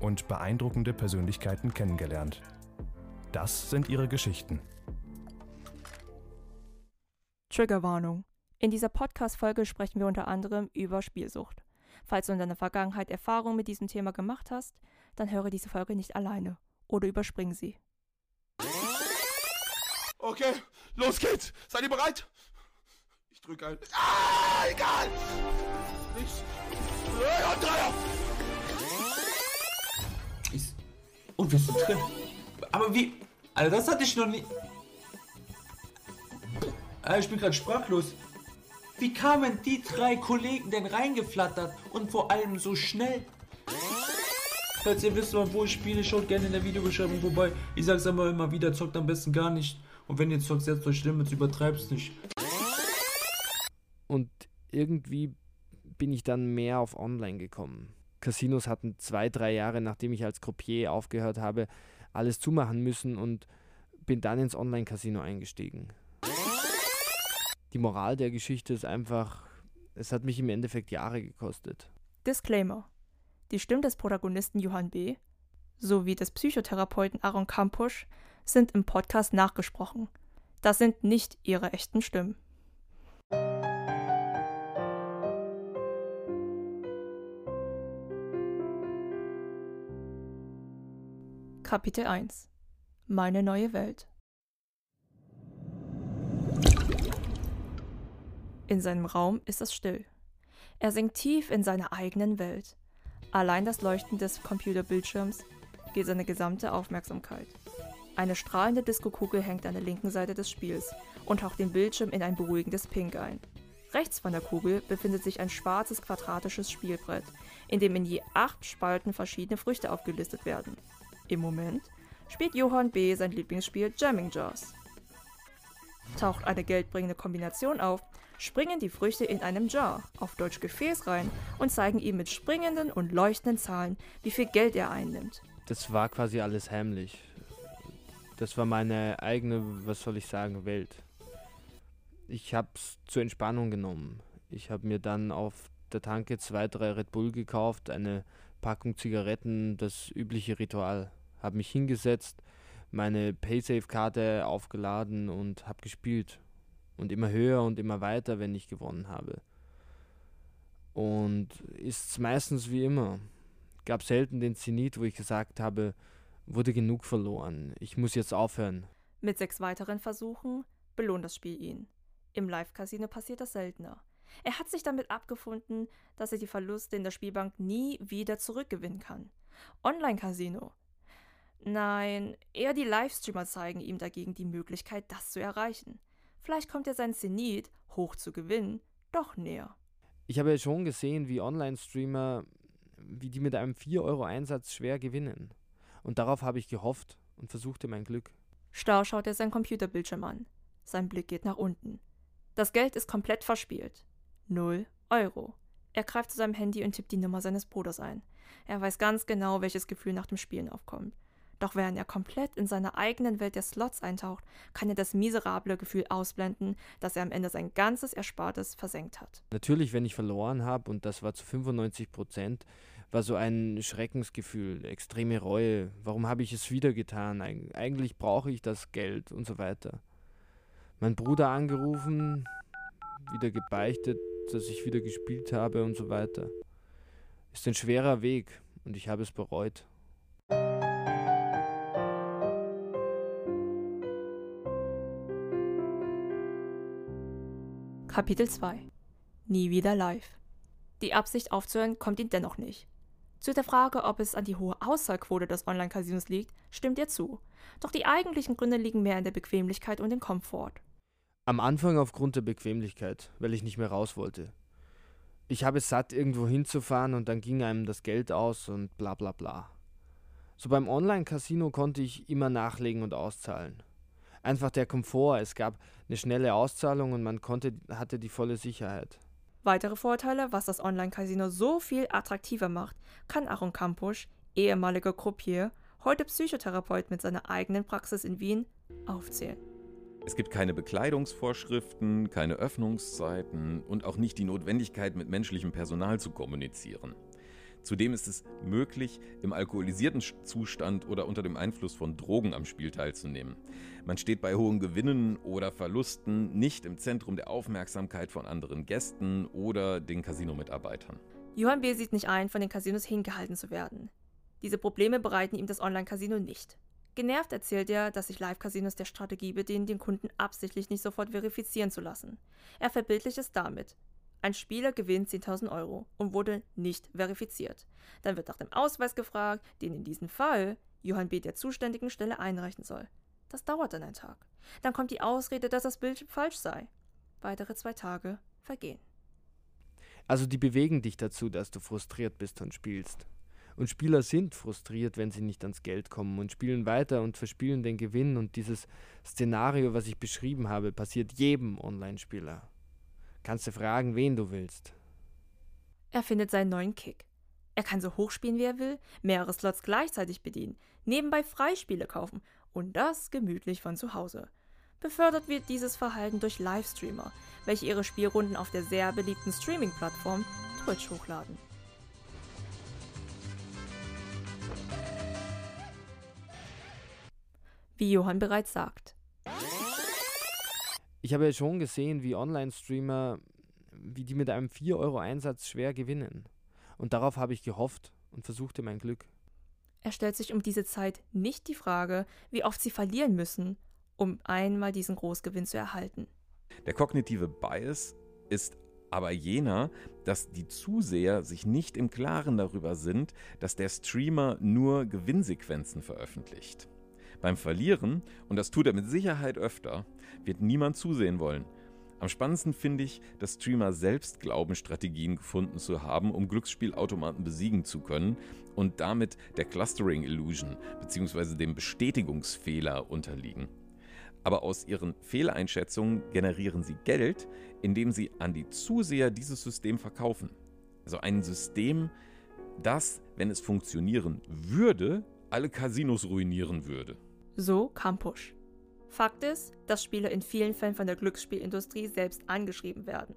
und beeindruckende Persönlichkeiten kennengelernt. Das sind ihre Geschichten. Triggerwarnung. In dieser Podcast-Folge sprechen wir unter anderem über Spielsucht. Falls du in deiner Vergangenheit Erfahrungen mit diesem Thema gemacht hast, dann höre diese Folge nicht alleine oder überspring sie. Okay, los geht's. Seid ihr bereit? Ich drücke ein. Ah, egal. Nichts. Ja, Dreier. Und wir sind drin. Aber wie? Alter, das hatte ich noch nie. Alter, ich bin gerade sprachlos. Wie kamen die drei Kollegen denn reingeflattert und vor allem so schnell? Falls ihr wisst, wo ich spiele, schaut gerne in der Videobeschreibung vorbei. Ich sag's aber immer wieder, zockt am besten gar nicht. Und wenn ihr zockt, setzt euch Limits, übertreibt's nicht. Und irgendwie bin ich dann mehr auf Online gekommen. Casinos hatten zwei, drei Jahre, nachdem ich als Croupier aufgehört habe, alles zumachen müssen und bin dann ins Online-Casino eingestiegen. Die Moral der Geschichte ist einfach, es hat mich im Endeffekt Jahre gekostet. Disclaimer. Die Stimmen des Protagonisten Johann B. sowie des Psychotherapeuten Aaron Kampusch sind im Podcast nachgesprochen. Das sind nicht ihre echten Stimmen. Kapitel 1 Meine neue Welt In seinem Raum ist es still. Er sinkt tief in seine eigenen Welt. Allein das Leuchten des Computerbildschirms geht seine gesamte Aufmerksamkeit. Eine strahlende Diskokugel hängt an der linken Seite des Spiels und taucht den Bildschirm in ein beruhigendes Pink ein. Rechts von der Kugel befindet sich ein schwarzes quadratisches Spielbrett, in dem in je acht Spalten verschiedene Früchte aufgelistet werden. Im Moment spielt Johann B. sein Lieblingsspiel Jamming Jaws. Taucht eine geldbringende Kombination auf, springen die Früchte in einem Jar, auf Deutsch Gefäß rein, und zeigen ihm mit springenden und leuchtenden Zahlen, wie viel Geld er einnimmt. Das war quasi alles heimlich. Das war meine eigene, was soll ich sagen, Welt. Ich hab's zur Entspannung genommen. Ich habe mir dann auf der Tanke zwei, drei Red Bull gekauft, eine Packung Zigaretten, das übliche Ritual habe mich hingesetzt, meine Paysafe-Karte aufgeladen und habe gespielt. Und immer höher und immer weiter, wenn ich gewonnen habe. Und ist meistens wie immer. Gab selten den Zenit, wo ich gesagt habe, wurde genug verloren. Ich muss jetzt aufhören. Mit sechs weiteren Versuchen belohnt das Spiel ihn. Im Live-Casino passiert das seltener. Er hat sich damit abgefunden, dass er die Verluste in der Spielbank nie wieder zurückgewinnen kann. Online-Casino Nein, eher die Livestreamer zeigen ihm dagegen die Möglichkeit, das zu erreichen. Vielleicht kommt er sein Zenit, hoch zu gewinnen, doch näher. Ich habe ja schon gesehen, wie Online-Streamer, wie die mit einem 4-Euro-Einsatz schwer gewinnen. Und darauf habe ich gehofft und versuchte mein Glück. Starr schaut er sein Computerbildschirm an. Sein Blick geht nach unten. Das Geld ist komplett verspielt. Null Euro. Er greift zu seinem Handy und tippt die Nummer seines Bruders ein. Er weiß ganz genau, welches Gefühl nach dem Spielen aufkommt. Doch während er komplett in seiner eigenen Welt der Slots eintaucht, kann er das miserable Gefühl ausblenden, dass er am Ende sein ganzes Erspartes versenkt hat. Natürlich, wenn ich verloren habe, und das war zu 95 Prozent, war so ein Schreckensgefühl, extreme Reue. Warum habe ich es wieder getan? Eig eigentlich brauche ich das Geld und so weiter. Mein Bruder angerufen, wieder gebeichtet, dass ich wieder gespielt habe und so weiter. Ist ein schwerer Weg und ich habe es bereut. Kapitel 2 Nie wieder live. Die Absicht aufzuhören kommt ihm dennoch nicht. Zu der Frage, ob es an die hohe Auszahlquote des Online-Casinos liegt, stimmt er zu. Doch die eigentlichen Gründe liegen mehr in der Bequemlichkeit und dem Komfort. Am Anfang aufgrund der Bequemlichkeit, weil ich nicht mehr raus wollte. Ich habe es satt, irgendwo hinzufahren und dann ging einem das Geld aus und bla bla bla. So beim Online-Casino konnte ich immer nachlegen und auszahlen. Einfach der Komfort, es gab eine schnelle Auszahlung und man konnte, hatte die volle Sicherheit. Weitere Vorteile, was das Online-Casino so viel attraktiver macht, kann Aaron Kampusch, ehemaliger Croupier, heute Psychotherapeut mit seiner eigenen Praxis in Wien, aufzählen. Es gibt keine Bekleidungsvorschriften, keine Öffnungszeiten und auch nicht die Notwendigkeit, mit menschlichem Personal zu kommunizieren. Zudem ist es möglich, im alkoholisierten Zustand oder unter dem Einfluss von Drogen am Spiel teilzunehmen. Man steht bei hohen Gewinnen oder Verlusten nicht im Zentrum der Aufmerksamkeit von anderen Gästen oder den Casino-Mitarbeitern. Johann B. sieht nicht ein, von den Casinos hingehalten zu werden. Diese Probleme bereiten ihm das Online-Casino nicht. Genervt erzählt er, dass sich Live-Casinos der Strategie bedienen, den Kunden absichtlich nicht sofort verifizieren zu lassen. Er verbildlicht es damit. Ein Spieler gewinnt 10.000 Euro und wurde nicht verifiziert. Dann wird nach dem Ausweis gefragt, den in diesem Fall Johann B. der zuständigen Stelle einreichen soll. Das dauert dann einen Tag. Dann kommt die Ausrede, dass das Bild falsch sei. Weitere zwei Tage vergehen. Also die bewegen dich dazu, dass du frustriert bist und spielst. Und Spieler sind frustriert, wenn sie nicht ans Geld kommen und spielen weiter und verspielen den Gewinn. Und dieses Szenario, was ich beschrieben habe, passiert jedem Online-Spieler. Kannst du fragen, wen du willst. Er findet seinen neuen Kick. Er kann so hoch spielen, wie er will, mehrere Slots gleichzeitig bedienen, nebenbei Freispiele kaufen und das gemütlich von zu Hause. Befördert wird dieses Verhalten durch Livestreamer, welche ihre Spielrunden auf der sehr beliebten Streaming-Plattform Twitch hochladen. Wie Johann bereits sagt, ich habe ja schon gesehen, wie Online-Streamer, wie die mit einem 4-Euro-Einsatz schwer gewinnen. Und darauf habe ich gehofft und versuchte mein Glück. Er stellt sich um diese Zeit nicht die Frage, wie oft sie verlieren müssen, um einmal diesen Großgewinn zu erhalten. Der kognitive Bias ist aber jener, dass die Zuseher sich nicht im Klaren darüber sind, dass der Streamer nur Gewinnsequenzen veröffentlicht. Beim Verlieren, und das tut er mit Sicherheit öfter, wird niemand zusehen wollen. Am spannendsten finde ich, dass Streamer selbst glauben, Strategien gefunden zu haben, um Glücksspielautomaten besiegen zu können und damit der Clustering Illusion bzw. dem Bestätigungsfehler unterliegen. Aber aus ihren Fehleinschätzungen generieren sie Geld, indem sie an die Zuseher dieses System verkaufen. Also ein System, das, wenn es funktionieren würde, alle Casinos ruinieren würde. So Kampusch. Fakt ist, dass Spieler in vielen Fällen von der Glücksspielindustrie selbst angeschrieben werden.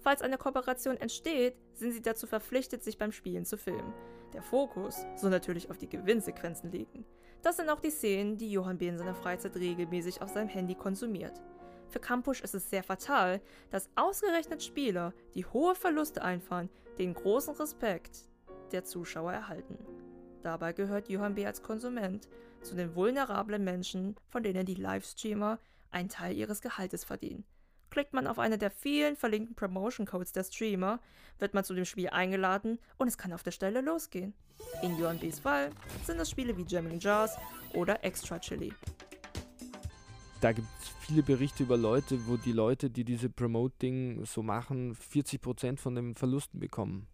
Falls eine Kooperation entsteht, sind sie dazu verpflichtet, sich beim Spielen zu filmen. Der Fokus soll natürlich auf die Gewinnsequenzen liegen. Das sind auch die Szenen, die Johann B. in seiner Freizeit regelmäßig auf seinem Handy konsumiert. Für Kampusch ist es sehr fatal, dass ausgerechnet Spieler, die hohe Verluste einfahren, den großen Respekt der Zuschauer erhalten. Dabei gehört Johann B. als Konsument zu den vulnerablen Menschen, von denen die Livestreamer einen Teil ihres Gehaltes verdienen. Klickt man auf eine der vielen verlinkten Promotion Codes der Streamer, wird man zu dem Spiel eingeladen und es kann auf der Stelle losgehen. In Johann B.'s Fall sind es Spiele wie Jamming Jars oder Extra Chili. Da gibt es viele Berichte über Leute, wo die Leute, die diese Promoting so machen, 40% von den Verlusten bekommen.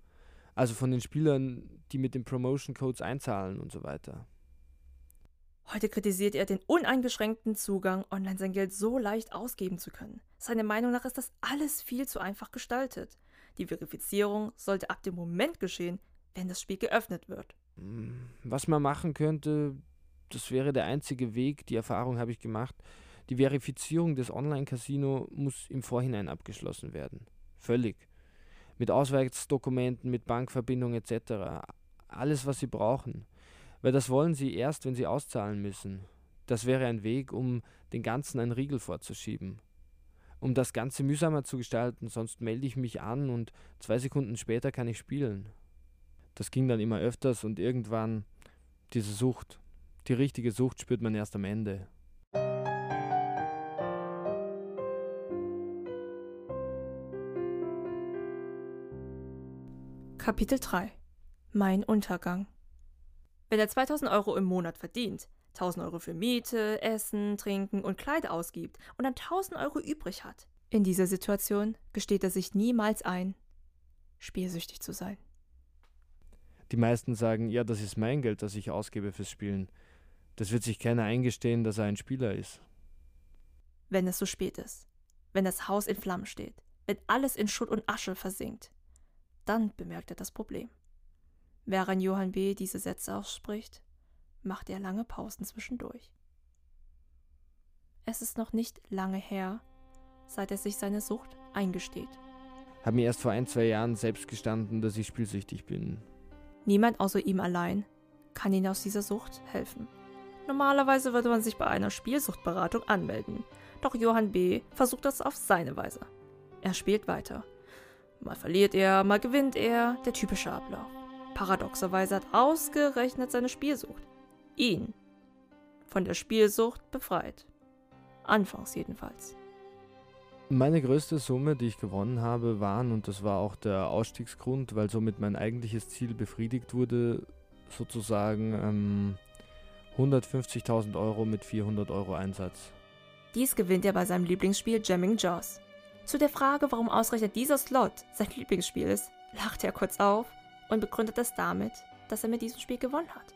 Also von den Spielern, die mit den Promotion Codes einzahlen und so weiter. Heute kritisiert er den uneingeschränkten Zugang, online sein Geld so leicht ausgeben zu können. Seiner Meinung nach ist das alles viel zu einfach gestaltet. Die Verifizierung sollte ab dem Moment geschehen, wenn das Spiel geöffnet wird. Hm, was man machen könnte, das wäre der einzige Weg, die Erfahrung habe ich gemacht. Die Verifizierung des Online-Casino muss im Vorhinein abgeschlossen werden. Völlig. Mit Ausweisdokumenten, mit Bankverbindung etc. Alles, was sie brauchen. Weil das wollen sie erst, wenn sie auszahlen müssen. Das wäre ein Weg, um den Ganzen einen Riegel vorzuschieben. Um das Ganze mühsamer zu gestalten, sonst melde ich mich an und zwei Sekunden später kann ich spielen. Das ging dann immer öfters und irgendwann diese Sucht. Die richtige Sucht spürt man erst am Ende. Kapitel 3 Mein Untergang Wenn er 2000 Euro im Monat verdient, 1000 Euro für Miete, Essen, Trinken und Kleider ausgibt und dann 1000 Euro übrig hat, in dieser Situation gesteht er sich niemals ein, spielsüchtig zu sein. Die meisten sagen, ja, das ist mein Geld, das ich ausgebe fürs Spielen. Das wird sich keiner eingestehen, dass er ein Spieler ist. Wenn es so spät ist, wenn das Haus in Flammen steht, wenn alles in Schutt und Asche versinkt, dann bemerkt er das Problem. Während Johann B. diese Sätze ausspricht, macht er lange Pausen zwischendurch. Es ist noch nicht lange her, seit er sich seine Sucht eingesteht. Hab mir erst vor ein, zwei Jahren selbst gestanden, dass ich spielsüchtig bin. Niemand außer ihm allein kann ihn aus dieser Sucht helfen. Normalerweise würde man sich bei einer Spielsuchtberatung anmelden, doch Johann B. versucht das auf seine Weise. Er spielt weiter. Mal verliert er, mal gewinnt er, der typische Ablauf. Paradoxerweise hat ausgerechnet seine Spielsucht ihn von der Spielsucht befreit. Anfangs jedenfalls. Meine größte Summe, die ich gewonnen habe, waren, und das war auch der Ausstiegsgrund, weil somit mein eigentliches Ziel befriedigt wurde, sozusagen ähm, 150.000 Euro mit 400 Euro Einsatz. Dies gewinnt er bei seinem Lieblingsspiel Jamming Jaws. Zu der Frage, warum ausgerechnet dieser Slot sein Lieblingsspiel ist, lacht er kurz auf und begründet es damit, dass er mit diesem Spiel gewonnen hat.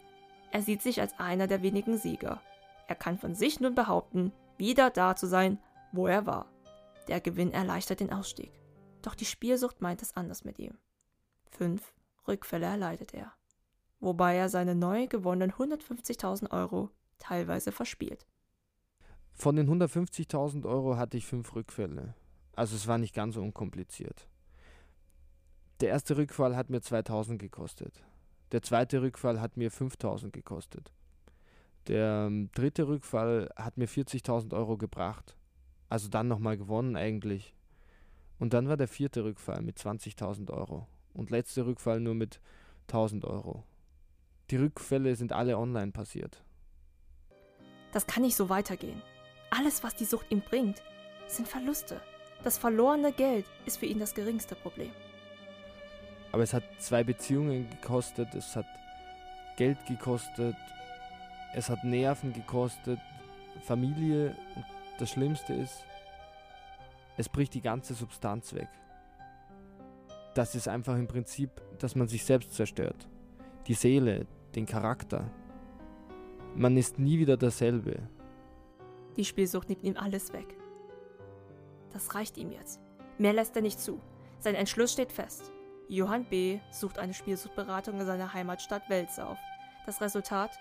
Er sieht sich als einer der wenigen Sieger. Er kann von sich nun behaupten, wieder da zu sein, wo er war. Der Gewinn erleichtert den Ausstieg. Doch die Spielsucht meint es anders mit ihm. Fünf Rückfälle erleidet er. Wobei er seine neu gewonnenen 150.000 Euro teilweise verspielt. Von den 150.000 Euro hatte ich fünf Rückfälle. Also es war nicht ganz so unkompliziert. Der erste Rückfall hat mir 2000 gekostet. Der zweite Rückfall hat mir 5000 gekostet. Der ähm, dritte Rückfall hat mir 40.000 Euro gebracht. Also dann nochmal gewonnen eigentlich. Und dann war der vierte Rückfall mit 20.000 Euro. Und letzter Rückfall nur mit 1000 Euro. Die Rückfälle sind alle online passiert. Das kann nicht so weitergehen. Alles, was die Sucht ihm bringt, sind Verluste. Das verlorene Geld ist für ihn das geringste Problem. Aber es hat zwei Beziehungen gekostet, es hat Geld gekostet, es hat Nerven gekostet, Familie. Und das Schlimmste ist, es bricht die ganze Substanz weg. Das ist einfach im Prinzip, dass man sich selbst zerstört. Die Seele, den Charakter. Man ist nie wieder derselbe. Die Spielsucht nimmt ihm alles weg. Das reicht ihm jetzt. Mehr lässt er nicht zu. Sein Entschluss steht fest. Johann B. sucht eine Spielsuchtberatung in seiner Heimatstadt Wels auf. Das Resultat?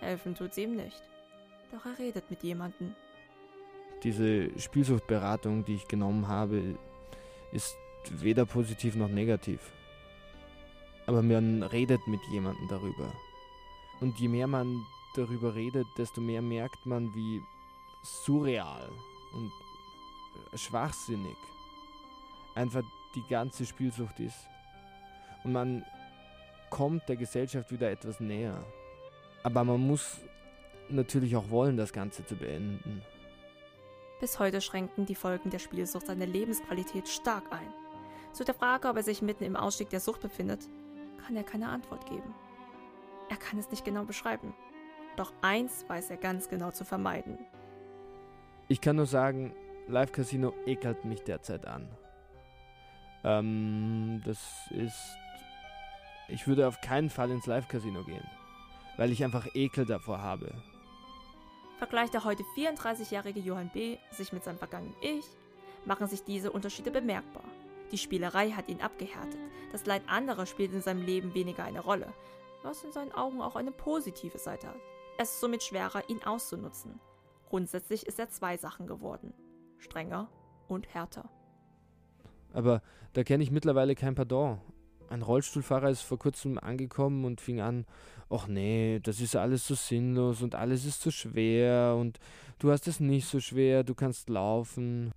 Helfen tut's ihm nicht. Doch er redet mit jemandem. Diese Spielsuchtberatung, die ich genommen habe, ist weder positiv noch negativ. Aber man redet mit jemandem darüber. Und je mehr man darüber redet, desto mehr merkt man, wie surreal und schwachsinnig einfach die ganze Spielsucht ist und man kommt der Gesellschaft wieder etwas näher. Aber man muss natürlich auch wollen, das Ganze zu beenden. Bis heute schränken die Folgen der Spielsucht seine Lebensqualität stark ein. Zu der Frage, ob er sich mitten im Ausstieg der Sucht befindet, kann er keine Antwort geben. Er kann es nicht genau beschreiben. Doch eins weiß er ganz genau zu vermeiden. Ich kann nur sagen, Live Casino ekelt mich derzeit an. Ähm, das ist ich würde auf keinen Fall ins Live-Casino gehen, weil ich einfach Ekel davor habe. Vergleicht der heute 34-jährige Johann B. sich mit seinem vergangenen Ich, machen sich diese Unterschiede bemerkbar. Die Spielerei hat ihn abgehärtet, das Leid anderer spielt in seinem Leben weniger eine Rolle, was in seinen Augen auch eine positive Seite hat. es somit schwerer, ihn auszunutzen. Grundsätzlich ist er zwei Sachen geworden. Strenger und härter. Aber da kenne ich mittlerweile kein Pardon. Ein Rollstuhlfahrer ist vor kurzem angekommen und fing an, ach nee, das ist alles so sinnlos und alles ist so schwer und du hast es nicht so schwer, du kannst laufen.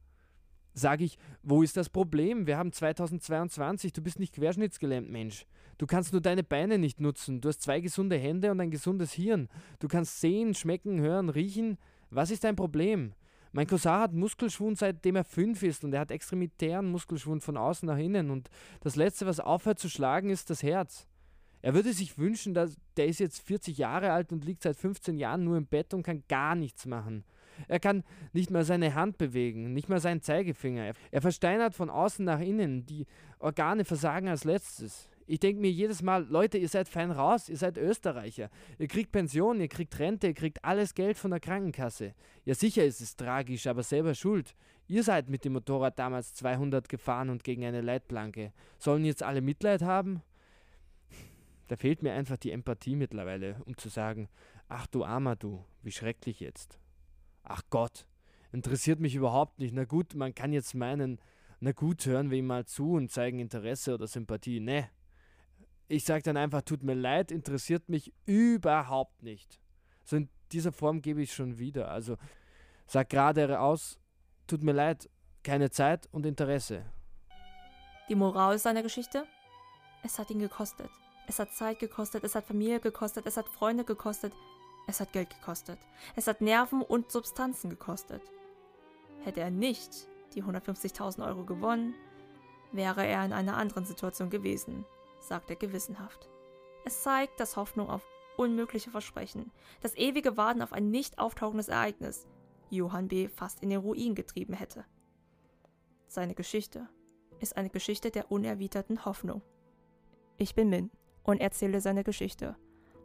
Sag ich, wo ist das Problem? Wir haben 2022, du bist nicht querschnittsgelähmt, Mensch. Du kannst nur deine Beine nicht nutzen. Du hast zwei gesunde Hände und ein gesundes Hirn. Du kannst sehen, schmecken, hören, riechen. Was ist dein Problem? Mein Cousin hat Muskelschwund, seitdem er fünf ist und er hat extremitären Muskelschwund von außen nach innen und das Letzte, was aufhört zu schlagen, ist das Herz. Er würde sich wünschen, dass der ist jetzt 40 Jahre alt und liegt seit 15 Jahren nur im Bett und kann gar nichts machen. Er kann nicht mal seine Hand bewegen, nicht mal seinen Zeigefinger. Er versteinert von außen nach innen. Die Organe versagen als letztes. Ich denke mir jedes Mal, Leute, ihr seid fein raus, ihr seid Österreicher. Ihr kriegt Pension, ihr kriegt Rente, ihr kriegt alles Geld von der Krankenkasse. Ja, sicher ist es tragisch, aber selber schuld. Ihr seid mit dem Motorrad damals 200 gefahren und gegen eine Leitplanke. Sollen jetzt alle Mitleid haben? Da fehlt mir einfach die Empathie mittlerweile, um zu sagen, ach du armer du, wie schrecklich jetzt. Ach Gott, interessiert mich überhaupt nicht. Na gut, man kann jetzt meinen, na gut, hören wir ihm mal zu und zeigen Interesse oder Sympathie. Ne, ich sage dann einfach, tut mir leid, interessiert mich überhaupt nicht. So in dieser Form gebe ich schon wieder. Also sag gerade aus, tut mir leid, keine Zeit und Interesse. Die Moral seiner Geschichte? Es hat ihn gekostet. Es hat Zeit gekostet, es hat Familie gekostet, es hat Freunde gekostet, es hat Geld gekostet. Es hat Nerven und Substanzen gekostet. Hätte er nicht die 150.000 Euro gewonnen, wäre er in einer anderen Situation gewesen sagt er gewissenhaft. Es zeigt, dass Hoffnung auf unmögliche Versprechen, das ewige Warten auf ein nicht auftauchendes Ereignis, Johann B. fast in den Ruin getrieben hätte. Seine Geschichte ist eine Geschichte der unerwiderten Hoffnung. Ich bin Min und erzähle seine Geschichte.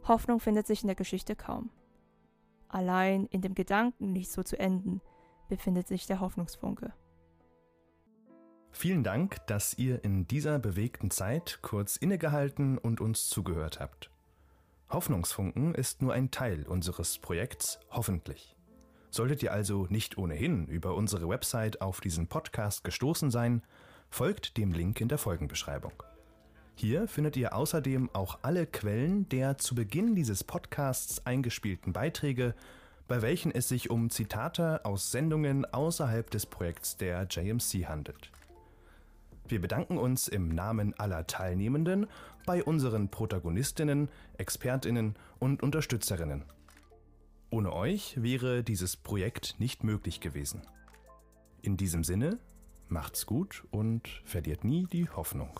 Hoffnung findet sich in der Geschichte kaum. Allein in dem Gedanken, nicht so zu enden, befindet sich der Hoffnungsfunke. Vielen Dank, dass ihr in dieser bewegten Zeit kurz innegehalten und uns zugehört habt. Hoffnungsfunken ist nur ein Teil unseres Projekts Hoffentlich. Solltet ihr also nicht ohnehin über unsere Website auf diesen Podcast gestoßen sein, folgt dem Link in der Folgenbeschreibung. Hier findet ihr außerdem auch alle Quellen der zu Beginn dieses Podcasts eingespielten Beiträge, bei welchen es sich um Zitate aus Sendungen außerhalb des Projekts der JMC handelt. Wir bedanken uns im Namen aller Teilnehmenden bei unseren Protagonistinnen, Expertinnen und Unterstützerinnen. Ohne euch wäre dieses Projekt nicht möglich gewesen. In diesem Sinne, macht's gut und verliert nie die Hoffnung.